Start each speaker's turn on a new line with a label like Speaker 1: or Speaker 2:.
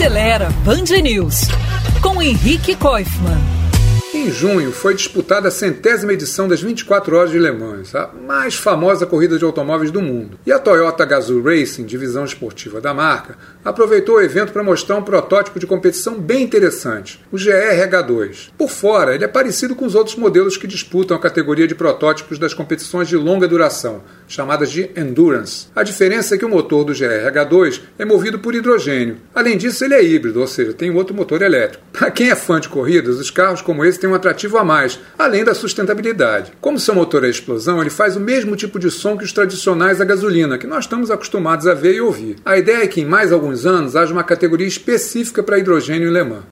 Speaker 1: Acelera Band News com Henrique Koifman.
Speaker 2: Em junho foi disputada a centésima edição das 24 Horas de Le Mans, a mais famosa corrida de automóveis do mundo. E a Toyota Gazoo Racing, divisão esportiva da marca, aproveitou o evento para mostrar um protótipo de competição bem interessante, o GR-H2. Por fora, ele é parecido com os outros modelos que disputam a categoria de protótipos das competições de longa duração, chamadas de Endurance. A diferença é que o motor do GR-H2 é movido por hidrogênio. Além disso, ele é híbrido, ou seja, tem outro motor elétrico. Para quem é fã de corridas, os carros como esse têm um atrativo a mais, além da sustentabilidade. Como seu motor é explosão, ele faz o mesmo tipo de som que os tradicionais a gasolina, que nós estamos acostumados a ver e ouvir. A ideia é que em mais alguns anos haja uma categoria específica para hidrogênio em Le Mans.